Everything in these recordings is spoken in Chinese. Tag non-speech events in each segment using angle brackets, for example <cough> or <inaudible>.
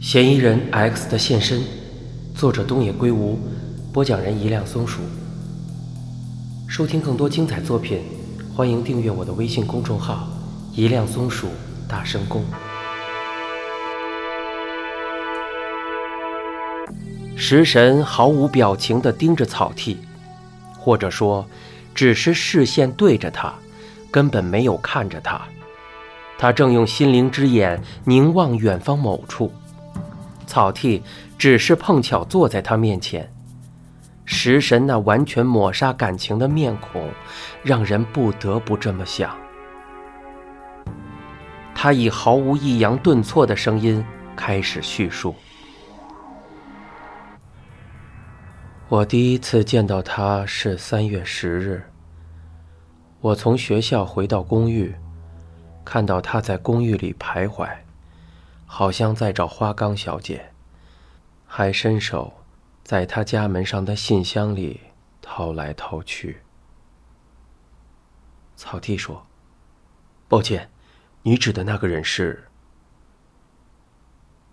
嫌疑人 X 的现身，作者东野圭吾，播讲人一辆松鼠。收听更多精彩作品，欢迎订阅我的微信公众号“一辆松鼠大声公”。食神毫无表情地盯着草剃，或者说，只是视线对着他，根本没有看着他。他正用心灵之眼凝望远方某处。草剃只是碰巧坐在他面前，食神那完全抹杀感情的面孔，让人不得不这么想。他以毫无抑扬顿挫的声音开始叙述：“我第一次见到他是三月十日，我从学校回到公寓，看到他在公寓里徘徊。”好像在找花冈小姐，还伸手在她家门上的信箱里掏来掏去。草剃说：“抱歉，你指的那个人是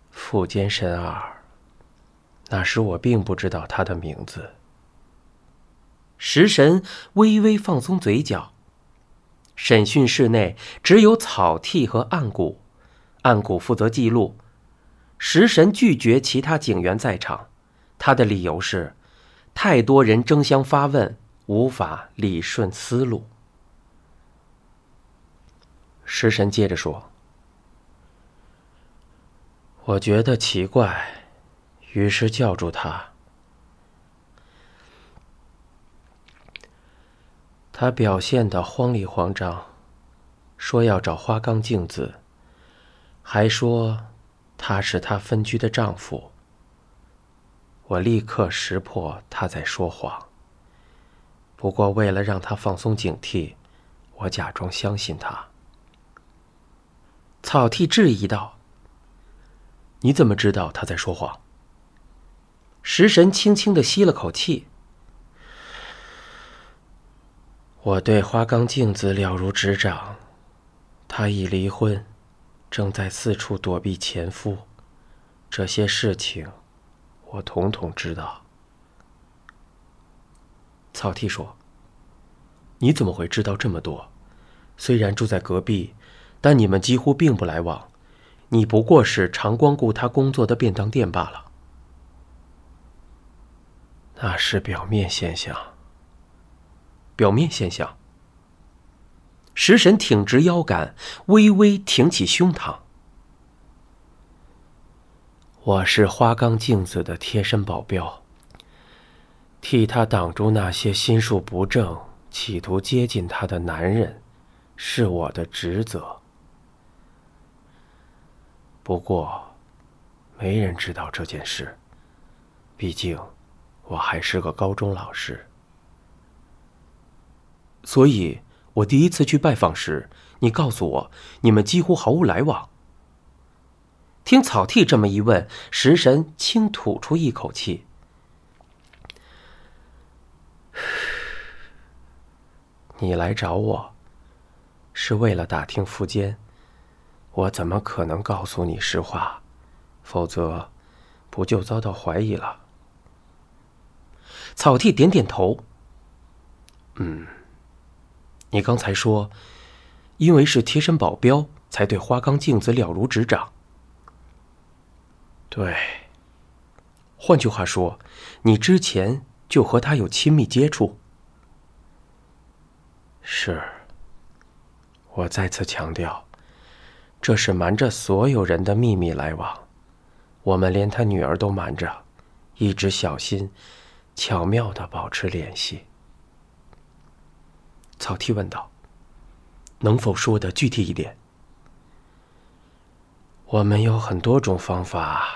富坚神二。那时我并不知道他的名字。”食神微微放松嘴角。审讯室内只有草剃和暗谷。岸谷负责记录，食神拒绝其他警员在场，他的理由是，太多人争相发问，无法理顺思路。食神接着说：“我觉得奇怪，于是叫住他。他表现的慌里慌张，说要找花冈镜子。”还说他是她分居的丈夫。我立刻识破他在说谎。不过为了让他放松警惕，我假装相信他。草剃质疑道：“你怎么知道他在说谎？”食神轻轻的吸了口气：“我对花冈镜子了如指掌，她已离婚。”正在四处躲避前夫，这些事情我统统知道。草剃说：“你怎么会知道这么多？虽然住在隔壁，但你们几乎并不来往。你不过是常光顾他工作的便当店罢了。”那是表面现象。表面现象。食神挺直腰杆，微微挺起胸膛。我是花冈镜子的贴身保镖，替他挡住那些心术不正、企图接近他的男人，是我的职责。不过，没人知道这件事，毕竟我还是个高中老师，所以。我第一次去拜访时，你告诉我你们几乎毫无来往。听草剃这么一问，食神轻吐出一口气：“ <sighs> 你来找我，是为了打听苻坚，我怎么可能告诉你实话？否则，不就遭到怀疑了？”草剃点点头：“嗯。”你刚才说，因为是贴身保镖，才对花冈镜子了如指掌。对，换句话说，你之前就和他有亲密接触。是。我再次强调，这是瞒着所有人的秘密来往，我们连他女儿都瞒着，一直小心、巧妙的保持联系。草剃问道：“能否说的具体一点？”我们有很多种方法。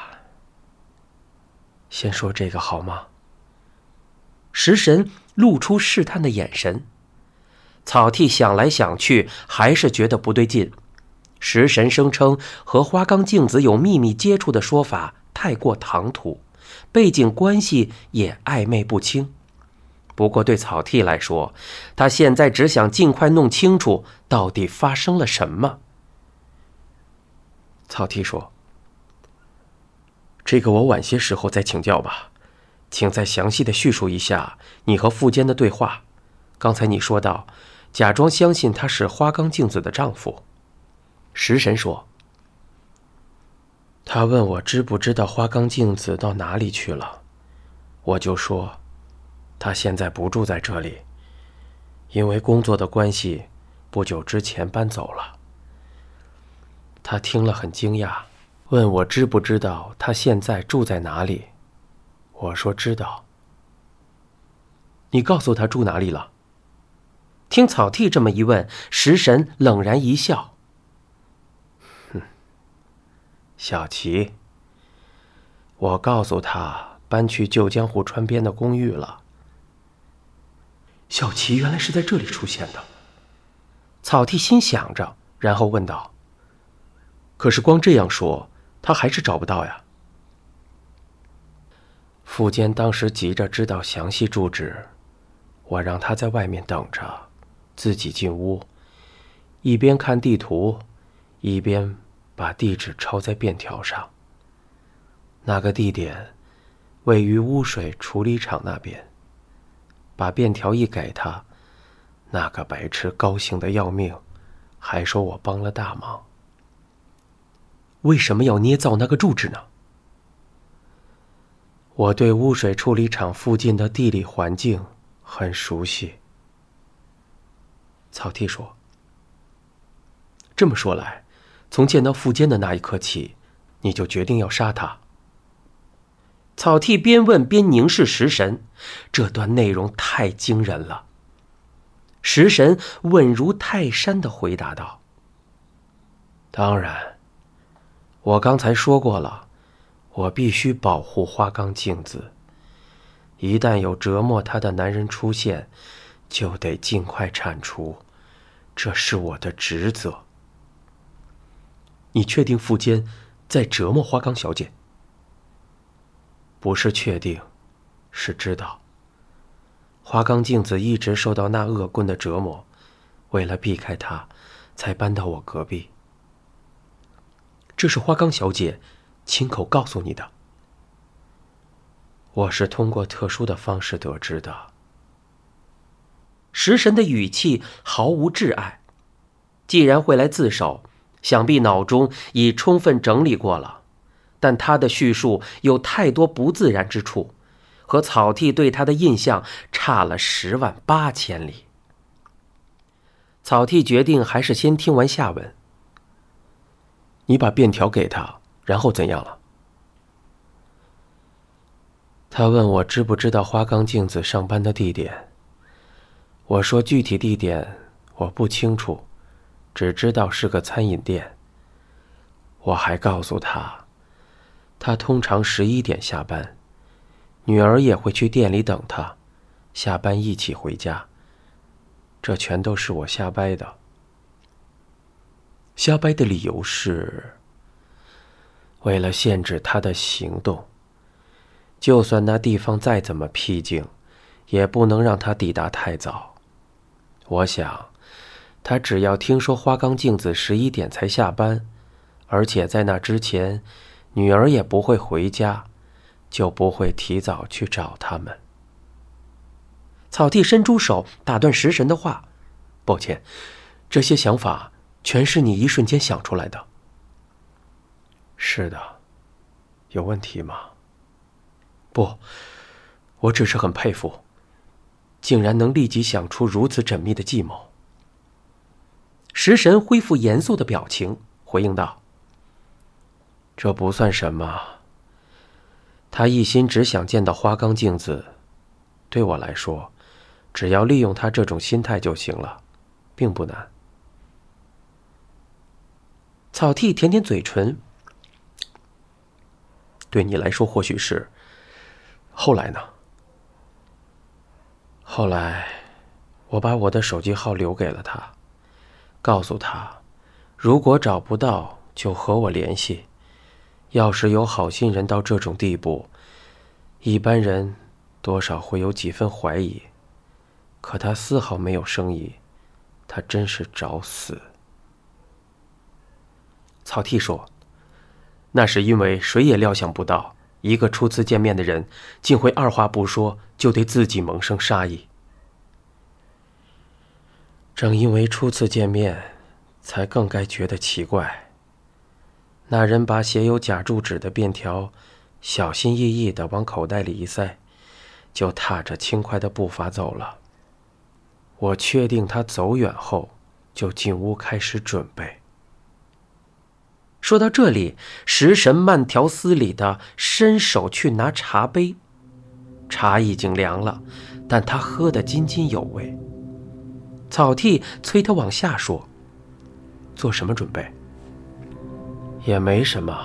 先说这个好吗？食神露出试探的眼神。草剃想来想去，还是觉得不对劲。食神声称和花冈镜子有秘密接触的说法太过唐突，背景关系也暧昧不清。不过，对草剃来说，他现在只想尽快弄清楚到底发生了什么。草剃说：“这个我晚些时候再请教吧，请再详细的叙述一下你和富坚的对话。刚才你说到，假装相信他是花冈镜子的丈夫。食神说：“他问我知不知道花冈镜子到哪里去了，我就说，他现在不住在这里，因为工作的关系，不久之前搬走了。”他听了很惊讶。问我知不知道他现在住在哪里？我说知道。你告诉他住哪里了？听草剃这么一问，食神冷然一笑：“哼，小琪，我告诉他搬去旧江户川边的公寓了。”小琪原来是在这里出现的。草剃心想着，然后问道：“可是光这样说？”他还是找不到呀。富坚当时急着知道详细住址，我让他在外面等着，自己进屋，一边看地图，一边把地址抄在便条上。那个地点位于污水处理厂那边。把便条一给他，那个白痴高兴的要命，还说我帮了大忙。为什么要捏造那个住址呢？我对污水处理厂附近的地理环境很熟悉。草剃说：“这么说来，从见到富坚的那一刻起，你就决定要杀他。”草剃边问边凝视食神，这段内容太惊人了。食神稳如泰山的回答道：“当然。”我刚才说过了，我必须保护花冈镜子。一旦有折磨她的男人出现，就得尽快铲除，这是我的职责。你确定富坚在折磨花冈小姐？不是确定，是知道。花冈镜子一直受到那恶棍的折磨，为了避开他，才搬到我隔壁。这是花冈小姐亲口告诉你的。我是通过特殊的方式得知的。食神的语气毫无挚爱。既然会来自首，想必脑中已充分整理过了。但他的叙述有太多不自然之处，和草剃对他的印象差了十万八千里。草剃决定还是先听完下文。你把便条给他，然后怎样了？他问我知不知道花冈镜子上班的地点。我说具体地点我不清楚，只知道是个餐饮店。我还告诉他，他通常十一点下班，女儿也会去店里等他，下班一起回家。这全都是我瞎掰的。瞎掰的理由是，为了限制他的行动。就算那地方再怎么僻静，也不能让他抵达太早。我想，他只要听说花冈镜子十一点才下班，而且在那之前，女儿也不会回家，就不会提早去找他们。草地伸出手打断食神的话：“抱歉，这些想法。”全是你一瞬间想出来的。是的，有问题吗？不，我只是很佩服，竟然能立即想出如此缜密的计谋。食神恢复严肃的表情，回应道：“这不算什么。他一心只想见到花冈镜子，对我来说，只要利用他这种心态就行了，并不难。”草剃舔舔嘴唇，对你来说或许是。后来呢？后来，我把我的手机号留给了他，告诉他，如果找不到就和我联系。要是有好心人到这种地步，一般人多少会有几分怀疑。可他丝毫没有生疑，他真是找死。草剃说：“那是因为谁也料想不到一个初次见面的人，竟会二话不说就对自己萌生杀意。正因为初次见面，才更该觉得奇怪。那人把写有假住址的便条，小心翼翼地往口袋里一塞，就踏着轻快的步伐走了。我确定他走远后，就进屋开始准备。说到这里，食神慢条斯理地伸手去拿茶杯，茶已经凉了，但他喝得津津有味。草剃催他往下说：“做什么准备？”也没什么，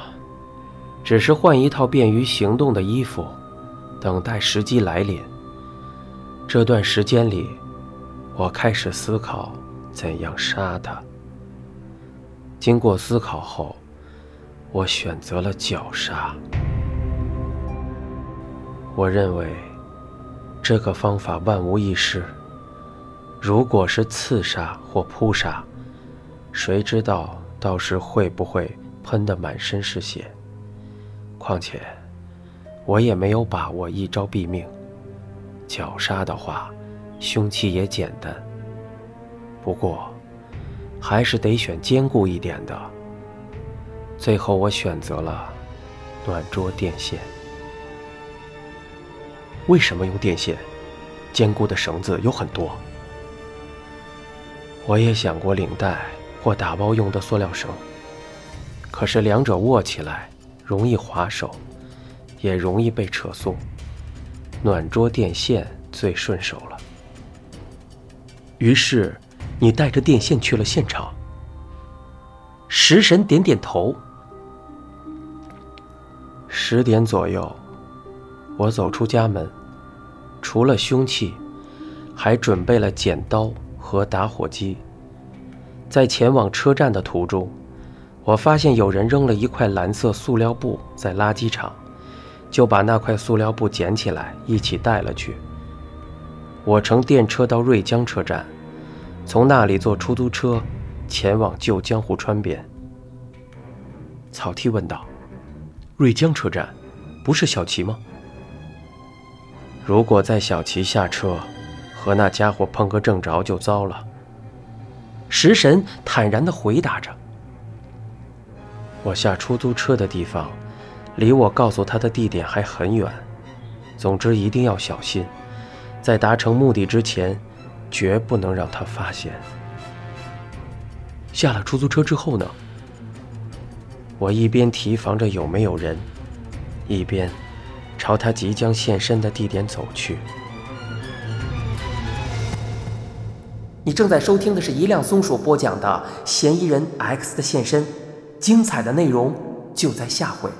只是换一套便于行动的衣服，等待时机来临。这段时间里，我开始思考怎样杀他。经过思考后，我选择了绞杀。我认为这个方法万无一失。如果是刺杀或扑杀，谁知道到时会不会？喷得满身是血。况且，我也没有把握一招毙命。绞杀的话，凶器也简单。不过，还是得选坚固一点的。最后，我选择了暖桌电线。为什么用电线？坚固的绳子有很多。我也想过领带或打包用的塑料绳。可是两者握起来容易滑手，也容易被扯松。暖桌电线最顺手了。于是，你带着电线去了现场。食神点点头。十点左右，我走出家门，除了凶器，还准备了剪刀和打火机。在前往车站的途中。我发现有人扔了一块蓝色塑料布在垃圾场，就把那块塑料布捡起来一起带了去。我乘电车到瑞江车站，从那里坐出租车前往旧江户川边。草剃问道：“瑞江车站不是小齐吗？如果在小齐下车，和那家伙碰个正着就糟了。”食神坦然地回答着。我下出租车的地方，离我告诉他的地点还很远。总之，一定要小心，在达成目的之前，绝不能让他发现。下了出租车之后呢？我一边提防着有没有人，一边朝他即将现身的地点走去。你正在收听的是一辆松鼠播讲的《嫌疑人 X 的现身》。精彩的内容就在下回。